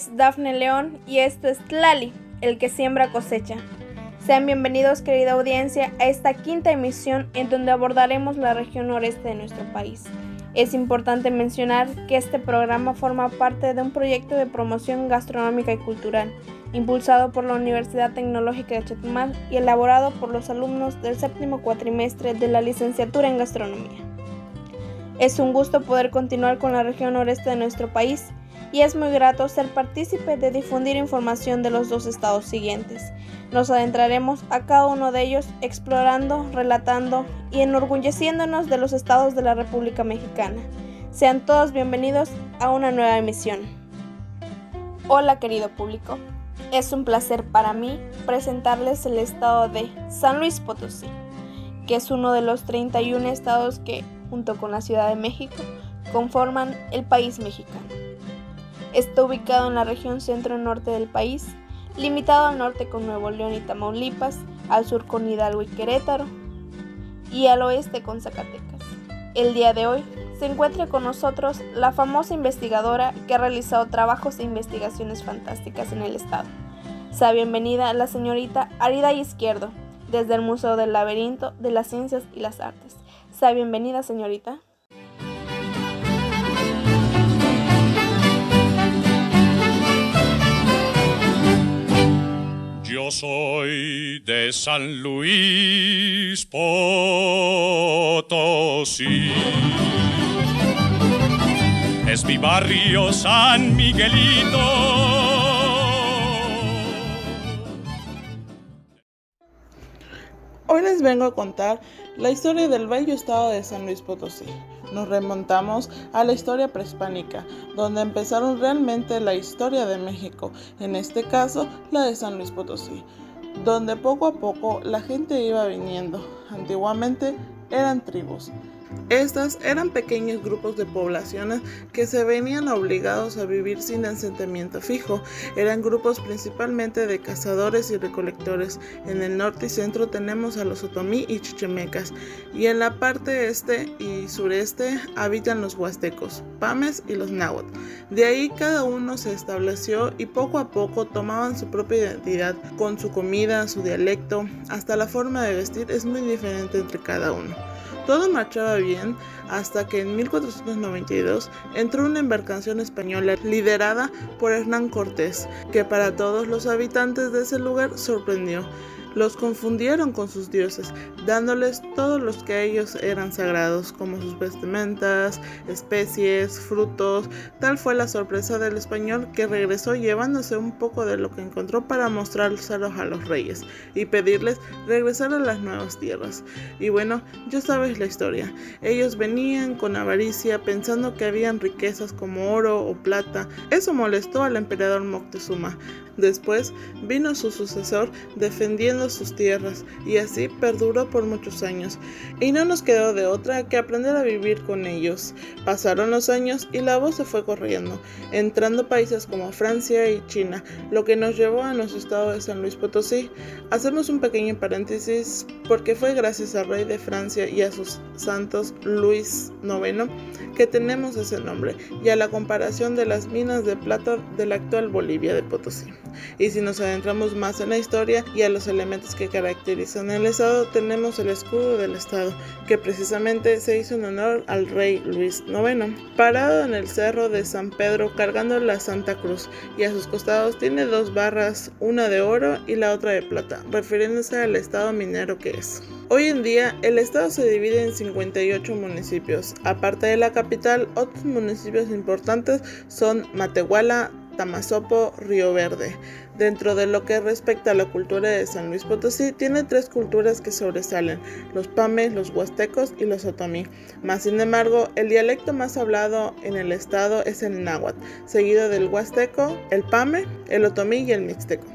es Dafne León y esto es Tlali, el que siembra cosecha. Sean bienvenidos querida audiencia a esta quinta emisión en donde abordaremos la región noreste de nuestro país. Es importante mencionar que este programa forma parte de un proyecto de promoción gastronómica y cultural, impulsado por la Universidad Tecnológica de Chetumal y elaborado por los alumnos del séptimo cuatrimestre de la licenciatura en gastronomía. Es un gusto poder continuar con la región noreste de nuestro país y es muy grato ser partícipe de difundir información de los dos estados siguientes. Nos adentraremos a cada uno de ellos explorando, relatando y enorgulleciéndonos de los estados de la República Mexicana. Sean todos bienvenidos a una nueva emisión. Hola querido público, es un placer para mí presentarles el estado de San Luis Potosí, que es uno de los 31 estados que, junto con la Ciudad de México, conforman el país mexicano. Está ubicado en la región centro-norte del país, limitado al norte con Nuevo León y Tamaulipas, al sur con Hidalgo y Querétaro, y al oeste con Zacatecas. El día de hoy se encuentra con nosotros la famosa investigadora que ha realizado trabajos e investigaciones fantásticas en el estado. Sea bienvenida la señorita Arida Izquierdo, desde el Museo del Laberinto de las Ciencias y las Artes. Sea bienvenida, señorita. Yo soy de San Luis Potosí. Es mi barrio San Miguelito. Hoy les vengo a contar la historia del bello estado de San Luis Potosí. Nos remontamos a la historia prehispánica, donde empezaron realmente la historia de México, en este caso la de San Luis Potosí, donde poco a poco la gente iba viniendo. Antiguamente eran tribus, estas eran pequeños grupos de poblaciones que se venían obligados a vivir sin asentamiento fijo. Eran grupos principalmente de cazadores y recolectores. En el norte y centro tenemos a los otomí y chichimecas. Y en la parte este y sureste habitan los huastecos, pames y los náhuatl. De ahí cada uno se estableció y poco a poco tomaban su propia identidad con su comida, su dialecto, hasta la forma de vestir es muy diferente entre cada uno. Todo marchaba bien hasta que en 1492 entró una embarcación española liderada por Hernán Cortés, que para todos los habitantes de ese lugar sorprendió los confundieron con sus dioses, dándoles todos los que a ellos eran sagrados, como sus vestimentas, especies, frutos. Tal fue la sorpresa del español que regresó llevándose un poco de lo que encontró para mostrárselos a los reyes y pedirles regresar a las nuevas tierras. Y bueno, ya sabes la historia. Ellos venían con avaricia pensando que habían riquezas como oro o plata. Eso molestó al emperador Moctezuma. Después vino su sucesor defendiendo sus tierras y así perduró por muchos años. Y no nos quedó de otra que aprender a vivir con ellos. Pasaron los años y la voz se fue corriendo, entrando países como Francia y China, lo que nos llevó a nuestro estado de San Luis Potosí. Hacemos un pequeño paréntesis porque fue gracias al rey de Francia y a sus santos Luis IX que tenemos ese nombre y a la comparación de las minas de plata de la actual Bolivia de Potosí. Y si nos adentramos más en la historia y a los elementos que caracterizan el Estado, tenemos el escudo del Estado, que precisamente se hizo en honor al rey Luis IX. Parado en el cerro de San Pedro cargando la Santa Cruz y a sus costados tiene dos barras, una de oro y la otra de plata, refiriéndose al estado minero que es. Hoy en día el estado se divide en 58 municipios. Aparte de la capital, otros municipios importantes son Matehuala, Tamazopo, Río Verde. Dentro de lo que respecta a la cultura de San Luis Potosí, tiene tres culturas que sobresalen, los pames, los huastecos y los otomí. Más sin embargo, el dialecto más hablado en el estado es el náhuatl, seguido del huasteco, el pame, el otomí y el mixteco.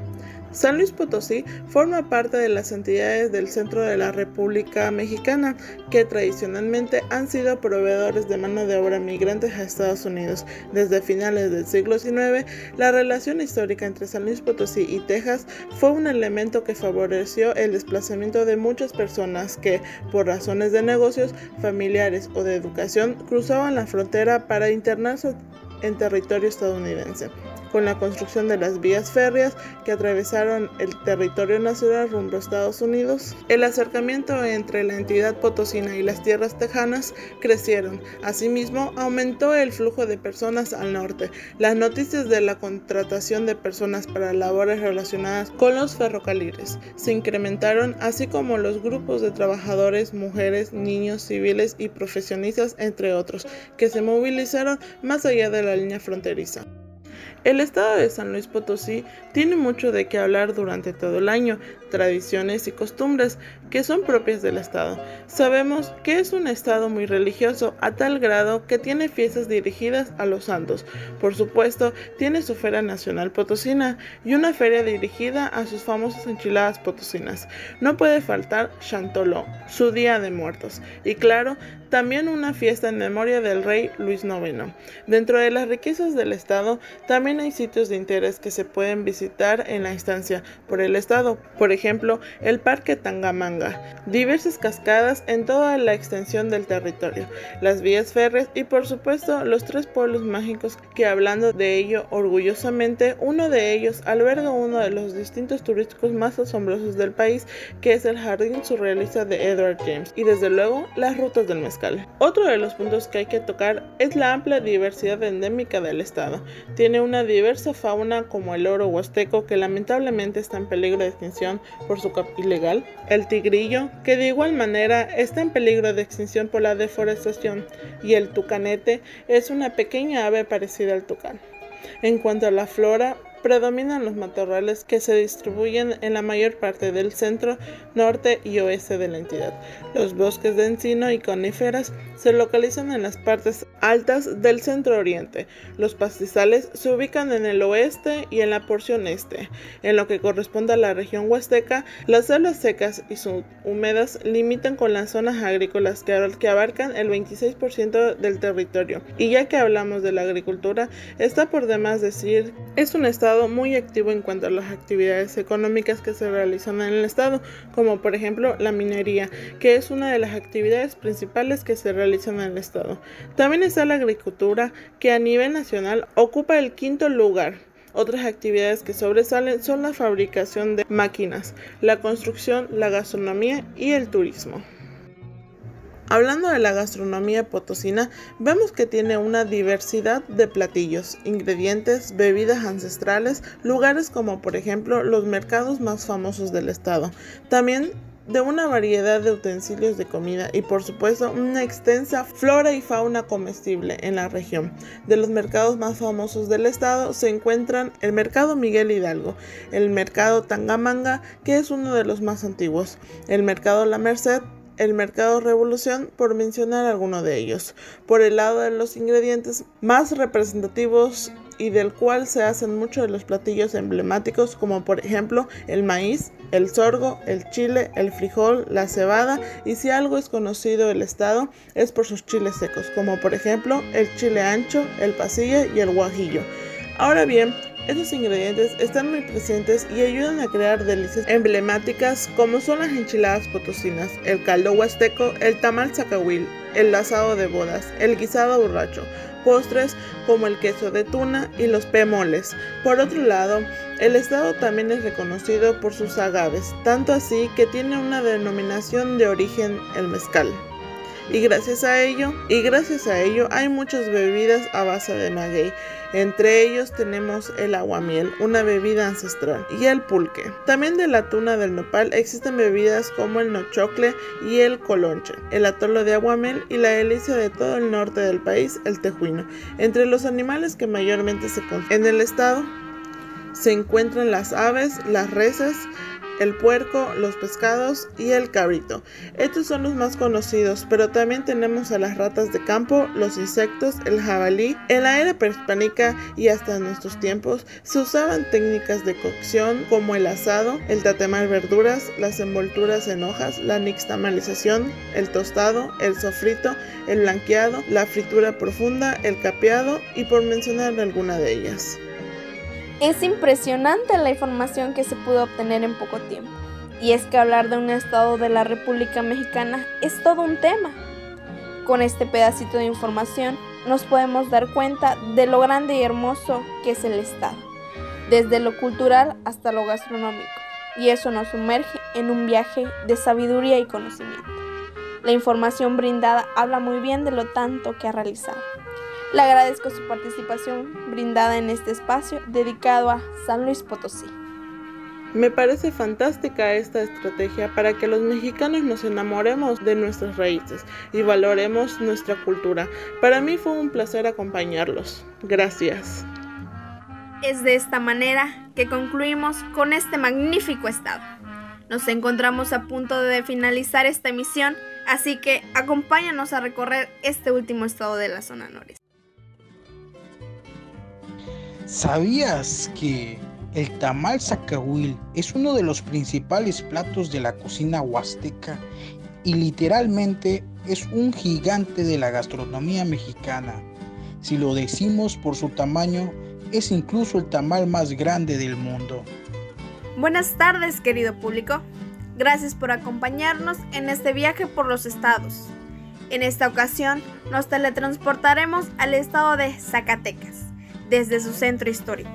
San Luis Potosí forma parte de las entidades del centro de la República Mexicana que tradicionalmente han sido proveedores de mano de obra migrantes a Estados Unidos. Desde finales del siglo XIX, la relación histórica entre San Luis Potosí y Texas fue un elemento que favoreció el desplazamiento de muchas personas que, por razones de negocios, familiares o de educación, cruzaban la frontera para internarse en territorio estadounidense. Con la construcción de las vías férreas que atravesaron el territorio nacional rumbo a Estados Unidos, el acercamiento entre la entidad potosina y las tierras tejanas crecieron. Asimismo, aumentó el flujo de personas al norte. Las noticias de la contratación de personas para labores relacionadas con los ferrocarriles se incrementaron, así como los grupos de trabajadores, mujeres, niños, civiles y profesionistas, entre otros, que se movilizaron más allá de la línea fronteriza. El estado de San Luis Potosí tiene mucho de qué hablar durante todo el año, tradiciones y costumbres que son propias del estado. Sabemos que es un estado muy religioso a tal grado que tiene fiestas dirigidas a los santos. Por supuesto, tiene su feria nacional potosina y una feria dirigida a sus famosas enchiladas potosinas. No puede faltar Chantoló, su día de muertos. Y claro, también una fiesta en memoria del rey Luis IX. Dentro de las riquezas del estado, también hay sitios de interés que se pueden visitar en la instancia por el estado, por ejemplo, el Parque Tangamanga, diversas cascadas en toda la extensión del territorio, las vías férreas y por supuesto los tres pueblos mágicos que hablando de ello orgullosamente, uno de ellos alberga uno de los distintos turísticos más asombrosos del país, que es el Jardín Surrealista de Edward James, y desde luego las rutas del mezcal. Otro de los puntos que hay que tocar es la amplia diversidad endémica del estado. Tiene una diversa fauna como el oro huasteco que lamentablemente está en peligro de extinción por su cap ilegal, el tigrillo que de igual manera está en peligro de extinción por la deforestación y el tucanete es una pequeña ave parecida al tucán. En cuanto a la flora, predominan los matorrales que se distribuyen en la mayor parte del centro, norte y oeste de la entidad. Los bosques de encino y coníferas se localizan en las partes altas del centro oriente. Los pastizales se ubican en el oeste y en la porción este. En lo que corresponde a la región huasteca, las selvas secas y subhúmedas limitan con las zonas agrícolas que abarcan el 26% del territorio. Y ya que hablamos de la agricultura, está por demás decir, es un estado muy activo en cuanto a las actividades económicas que se realizan en el estado, como por ejemplo la minería, que es una de las actividades principales que se realizan en el estado. También está la agricultura, que a nivel nacional ocupa el quinto lugar. Otras actividades que sobresalen son la fabricación de máquinas, la construcción, la gastronomía y el turismo. Hablando de la gastronomía potosina, vemos que tiene una diversidad de platillos, ingredientes, bebidas ancestrales, lugares como por ejemplo los mercados más famosos del estado. También de una variedad de utensilios de comida y por supuesto una extensa flora y fauna comestible en la región. De los mercados más famosos del estado se encuentran el Mercado Miguel Hidalgo, el Mercado Tangamanga, que es uno de los más antiguos, el Mercado La Merced, el mercado Revolución, por mencionar alguno de ellos. Por el lado de los ingredientes más representativos y del cual se hacen muchos de los platillos emblemáticos, como por ejemplo el maíz, el sorgo, el chile, el frijol, la cebada, y si algo es conocido el estado es por sus chiles secos, como por ejemplo el chile ancho, el pasilla y el guajillo. Ahora bien, estos ingredientes están muy presentes y ayudan a crear delicias emblemáticas como son las enchiladas potosinas, el caldo huasteco, el tamal zacahuil, el asado de bodas, el guisado borracho, postres como el queso de tuna y los pemoles. Por otro lado, el estado también es reconocido por sus agaves, tanto así que tiene una denominación de origen el mezcal y gracias a ello y gracias a ello hay muchas bebidas a base de maguey. Entre ellos tenemos el aguamiel, una bebida ancestral, y el pulque. También de la tuna del nopal existen bebidas como el nochocle y el colonche, el atolo de aguamiel y la delicia de todo el norte del país, el tejuino. Entre los animales que mayormente se consumen en el estado se encuentran las aves, las reses, el puerco, los pescados y el cabrito. Estos son los más conocidos, pero también tenemos a las ratas de campo, los insectos, el jabalí. En la era prehispánica y hasta nuestros tiempos se usaban técnicas de cocción como el asado, el tatemar verduras, las envolturas en hojas, la nixtamalización, el tostado, el sofrito, el blanqueado, la fritura profunda, el capeado y por mencionar alguna de ellas. Es impresionante la información que se pudo obtener en poco tiempo. Y es que hablar de un estado de la República Mexicana es todo un tema. Con este pedacito de información nos podemos dar cuenta de lo grande y hermoso que es el Estado, desde lo cultural hasta lo gastronómico, y eso nos sumerge en un viaje de sabiduría y conocimiento. La información brindada habla muy bien de lo tanto que ha realizado. Le agradezco su participación brindada en este espacio dedicado a San Luis Potosí. Me parece fantástica esta estrategia para que los mexicanos nos enamoremos de nuestras raíces y valoremos nuestra cultura. Para mí fue un placer acompañarlos. Gracias. Es de esta manera que concluimos con este magnífico estado. Nos encontramos a punto de finalizar esta emisión, así que acompáñanos a recorrer este último estado de la zona noreste. ¿Sabías que el tamal zacahuil es uno de los principales platos de la cocina huasteca y literalmente es un gigante de la gastronomía mexicana. Si lo decimos por su tamaño, es incluso el tamal más grande del mundo. Buenas tardes, querido público. Gracias por acompañarnos en este viaje por los estados. En esta ocasión nos teletransportaremos al estado de Zacatecas, desde su centro histórico.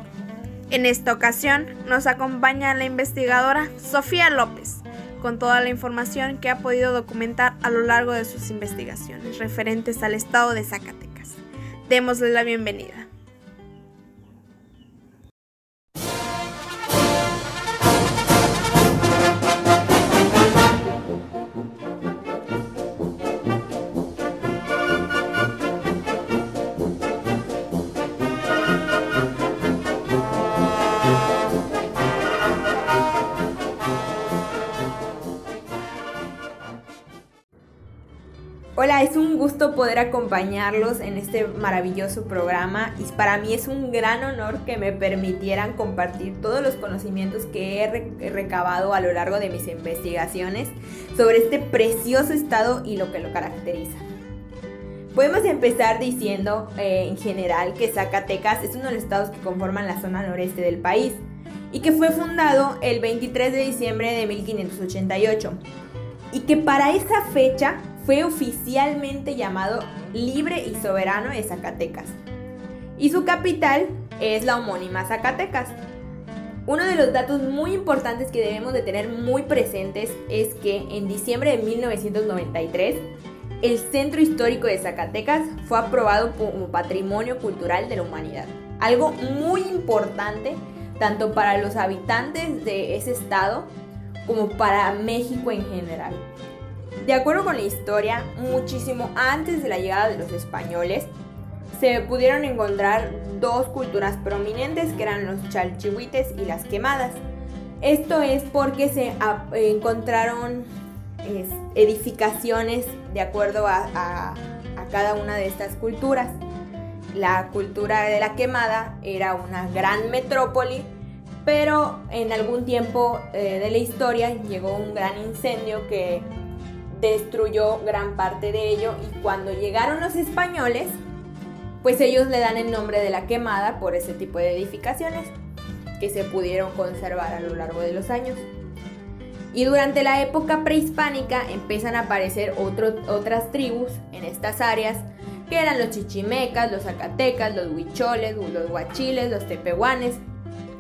En esta ocasión nos acompaña la investigadora Sofía López con toda la información que ha podido documentar a lo largo de sus investigaciones referentes al estado de Zacatecas. Démosle la bienvenida. Gusto poder acompañarlos en este maravilloso programa y para mí es un gran honor que me permitieran compartir todos los conocimientos que he recabado a lo largo de mis investigaciones sobre este precioso estado y lo que lo caracteriza. Podemos empezar diciendo eh, en general que Zacatecas es uno de los estados que conforman la zona noreste del país y que fue fundado el 23 de diciembre de 1588 y que para esa fecha fue oficialmente llamado Libre y Soberano de Zacatecas. Y su capital es la homónima Zacatecas. Uno de los datos muy importantes que debemos de tener muy presentes es que en diciembre de 1993 el Centro Histórico de Zacatecas fue aprobado como Patrimonio Cultural de la Humanidad. Algo muy importante tanto para los habitantes de ese estado como para México en general. De acuerdo con la historia, muchísimo antes de la llegada de los españoles, se pudieron encontrar dos culturas prominentes que eran los chalchihuites y las quemadas. Esto es porque se encontraron edificaciones de acuerdo a, cada una de estas culturas. La cultura de la quemada era una gran metrópoli, pero en algún tiempo eh, de la historia llegó un gran incendio que destruyó gran parte de ello y cuando llegaron los españoles, pues ellos le dan el nombre de la quemada por ese tipo de edificaciones que se pudieron conservar a lo largo de los años. Y durante la época prehispánica empiezan a aparecer otras tribus en estas áreas, que eran los chichimecas, los zacatecas, los huicholes, los huachiles, los tepehuanes,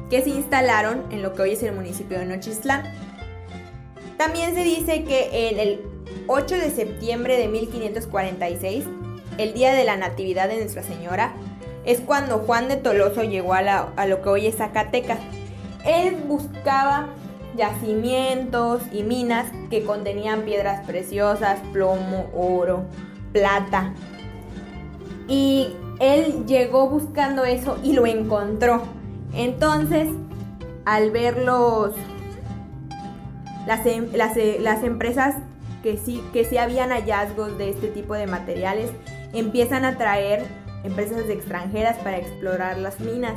que se instalaron en lo que hoy es el municipio de Nochistlán. También se dice que en el 8 de septiembre de 1546, el día de la Natividad de Nuestra Señora, es cuando Juan de Toloso llegó a, lo que hoy es Zacatecas. Él buscaba yacimientos y minas que contenían piedras preciosas, plomo, oro, plata. Y él llegó buscando eso y lo encontró. Entonces, al ver los, las, em, las empresas que sí, que sí habían hallazgos de este tipo de materiales, empiezan a traer empresas extranjeras para explorar las minas.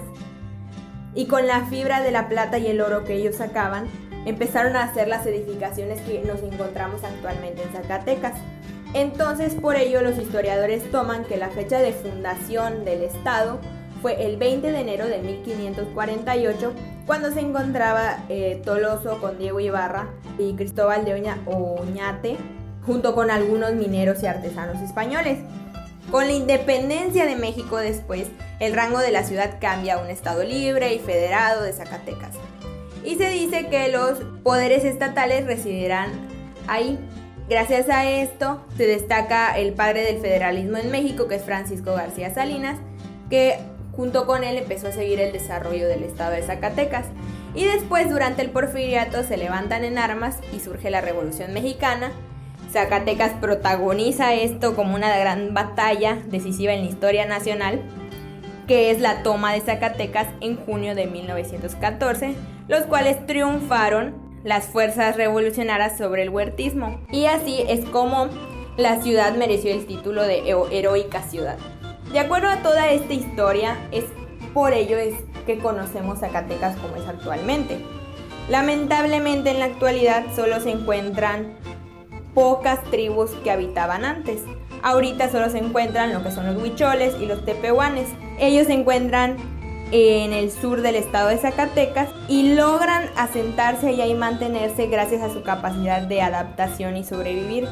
Y con la fibra de la plata y el oro que ellos sacaban, empezaron a hacer las edificaciones que nos encontramos actualmente en Zacatecas. Entonces, por ello, los historiadores toman que la fecha de fundación del Estado fue el 20 de enero de 1548, cuando se encontraba eh, Toloso con Diego Ibarra y Cristóbal de Oña, Oñate, junto con algunos mineros y artesanos españoles. Con la independencia de México después, el rango de la ciudad cambia a un estado libre y federado de Zacatecas. Y se dice que los poderes estatales residirán ahí. Gracias a esto se destaca el padre del federalismo en México, que es Francisco García Salinas, que junto con él empezó a seguir el desarrollo del estado de Zacatecas. Y después, durante el porfiriato, se levantan en armas y surge la Revolución Mexicana. Zacatecas protagoniza esto como una gran batalla decisiva en la historia nacional, que es la toma de Zacatecas en junio de 1914, los cuales triunfaron las fuerzas revolucionarias sobre el huertismo. Y así es como la ciudad mereció el título de heroica ciudad. De acuerdo a toda esta historia, es por ello es que conocemos Zacatecas como es actualmente. Lamentablemente en la actualidad solo se encuentran pocas tribus que habitaban antes. Ahorita solo se encuentran lo que son los huicholes y los tepehuanes. Ellos se encuentran en el sur del estado de Zacatecas y logran asentarse y ahí mantenerse gracias a su capacidad de adaptación y sobrevivir,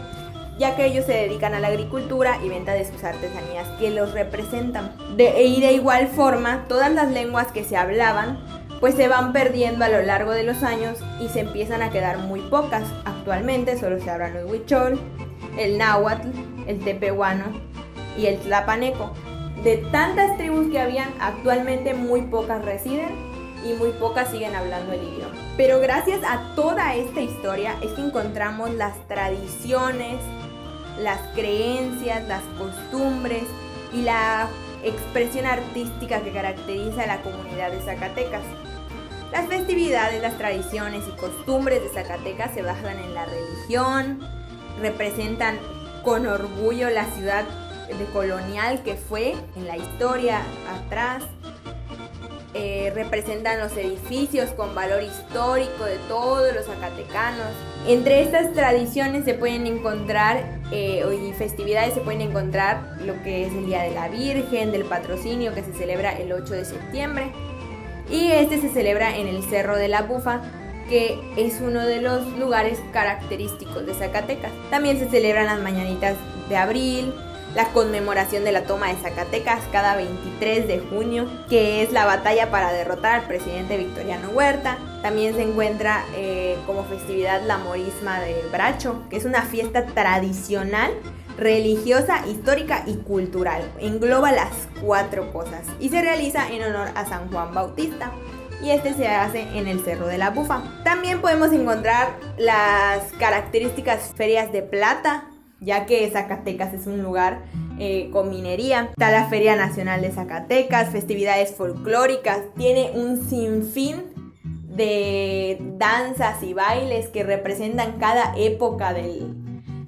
ya que ellos se dedican a la agricultura y venta de sus artesanías que los representan. De, y de igual forma, todas las lenguas que se hablaban pues se van perdiendo a lo largo de los años y se empiezan a quedar muy pocas. Actualmente solo se hablan el huichol, el náhuatl, el tepehuano y el tlapaneco. De tantas tribus que habían, actualmente muy pocas residen y muy pocas siguen hablando el idioma. Pero gracias a toda esta historia es que encontramos las tradiciones, las creencias, las costumbres y la expresión artística que caracteriza a la comunidad de Zacatecas. Las festividades, las tradiciones y costumbres de Zacatecas se basan en la religión, representan con orgullo la ciudad de colonial que fue en la historia atrás. Eh, representan los edificios con valor histórico de todos los zacatecanos. Entre estas tradiciones se pueden encontrar eh, y festividades se pueden encontrar lo que es el Día de la Virgen, del patrocinio que se celebra el 8 de septiembre. Y este se celebra en el Cerro de la Bufa, que es uno de los lugares característicos de Zacatecas. También se celebran las mañanitas de abril, la conmemoración de la toma de Zacatecas cada 23 de junio, que es la batalla para derrotar al presidente Victoriano Huerta. También se encuentra eh, como festividad la morisma de Bracho, que es una fiesta tradicional, religiosa, histórica y cultural. Engloba las cuatro cosas y se realiza en honor a San Juan Bautista y este se hace en el Cerro de la Bufa. También podemos encontrar las características ferias de plata, ya que Zacatecas es un lugar eh, con minería. Está la Feria Nacional de Zacatecas, festividades folclóricas, tiene un sinfín de danzas y bailes que representan cada época del,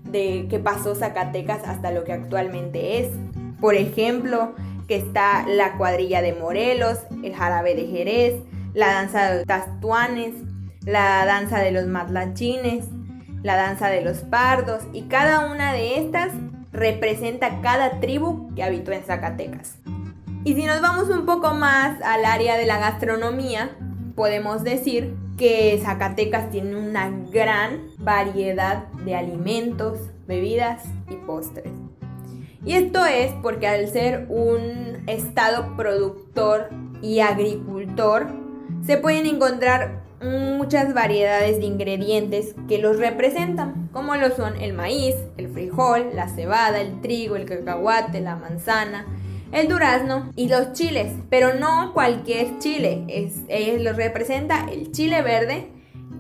de que pasó Zacatecas hasta lo que actualmente es. Por ejemplo, que está la cuadrilla de Morelos, el jarabe de Jerez, la danza de tastuanes, la danza de los matlachines, la danza de los pardos y cada una de estas representa cada tribu que habitó en Zacatecas. Y si nos vamos un poco más al área de la gastronomía, podemos decir que Zacatecas tiene una gran variedad de alimentos, bebidas y postres. Y esto es porque al ser un estado productor y agricultor, se pueden encontrar muchas variedades de ingredientes que los representan, como lo son el maíz, el frijol, la cebada, el trigo, el cacahuate, la manzana, el durazno y los chiles, pero no cualquier chile, es, los representa el chile verde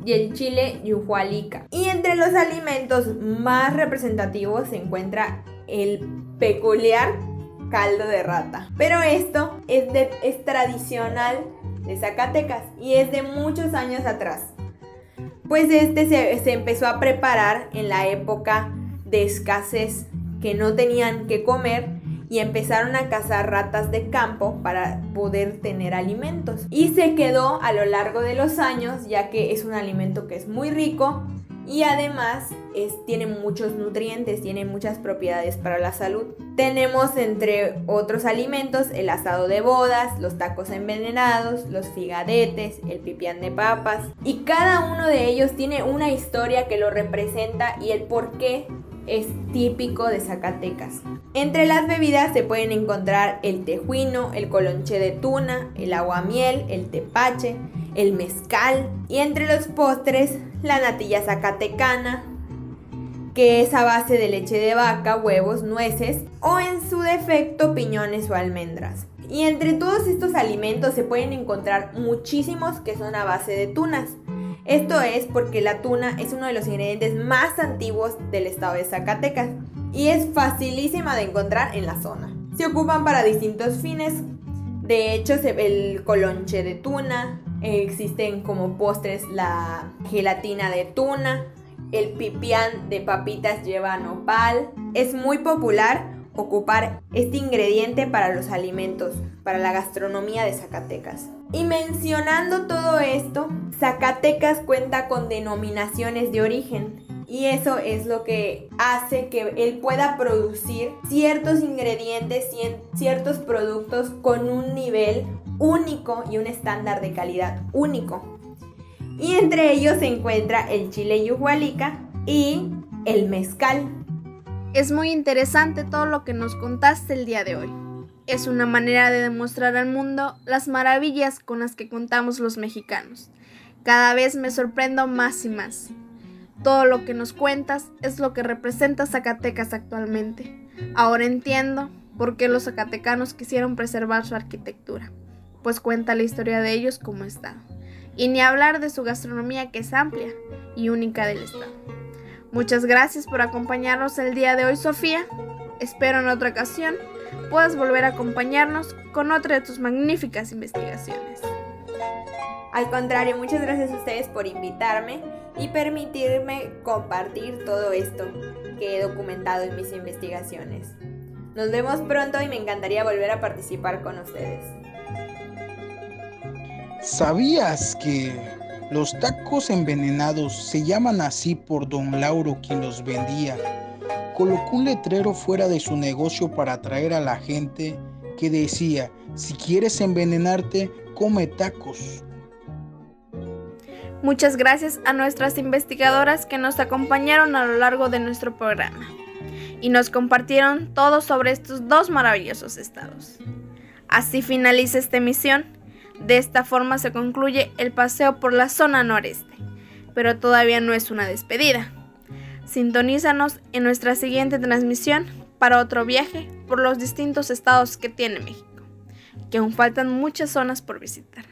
y el chile yuhualica. Y entre los alimentos más representativos se encuentra el peculiar caldo de rata. Pero esto es, es tradicional de Zacatecas y es de muchos años atrás. Pues este se, empezó a preparar en la época de escasez que no tenían que comer y empezaron a cazar ratas de campo para poder tener alimentos. Y se quedó a lo largo de los años ya que es un alimento que es muy rico y además tiene muchos nutrientes, tiene muchas propiedades para la salud. Tenemos entre otros alimentos el asado de bodas, los tacos envenenados, los figadetes, el pipián de papas y cada uno de ellos tiene una historia que lo representa y el por qué es típico de Zacatecas. Entre las bebidas se pueden encontrar el tejuino, el colonche de tuna, el aguamiel, el tepache, el mezcal y entre los postres la natilla zacatecana, que es a base de leche de vaca, huevos, nueces o en su defecto piñones o almendras. Y entre todos estos alimentos se pueden encontrar muchísimos que son a base de tunas. Esto es porque la tuna es uno de los ingredientes más antiguos del estado de Zacatecas y es facilísima de encontrar en la zona. Se ocupan para distintos fines. De hecho, el colonche de tuna, existen como postres la gelatina de tuna, el pipián de papitas lleva nopal. Es muy popular ocupar este ingrediente para los alimentos, para la gastronomía de Zacatecas. Y mencionando todo esto, Zacatecas cuenta con denominaciones de origen. Y eso es lo que hace que él pueda producir ciertos ingredientes y ciertos productos con un nivel único y un estándar de calidad único. Y entre ellos se encuentra el chile yuhualica y el mezcal. Es muy interesante todo lo que nos contaste el día de hoy. Es una manera de demostrar al mundo las maravillas con las que contamos los mexicanos. Cada vez me sorprendo más y más. Todo lo que nos cuentas es lo que representa Zacatecas actualmente. Ahora entiendo por qué los zacatecanos quisieron preservar su arquitectura, pues cuenta la historia de ellos como está. Y ni hablar de su gastronomía que es amplia y única del estado. Muchas gracias por acompañarnos el día de hoy, Sofía. Espero en otra ocasión puedas volver a acompañarnos con otra de tus magníficas investigaciones. Al contrario, muchas gracias a ustedes por invitarme y permitirme compartir todo esto que he documentado en mis investigaciones. Nos vemos pronto y me encantaría volver a participar con ustedes. ¿Sabías que los tacos envenenados se llaman así por don Lauro quien los vendía. Colocó un letrero fuera de su negocio para atraer a la gente que decía, si quieres envenenarte, come tacos. Muchas gracias a nuestras investigadoras que nos acompañaron a lo largo de nuestro programa y nos compartieron todo sobre estos dos maravillosos estados. Así finaliza esta emisión. De esta forma se concluye el paseo por la zona noreste, pero todavía no es una despedida. Sintonízanos en nuestra siguiente transmisión para otro viaje por los distintos estados que tiene México, que aún faltan muchas zonas por visitar.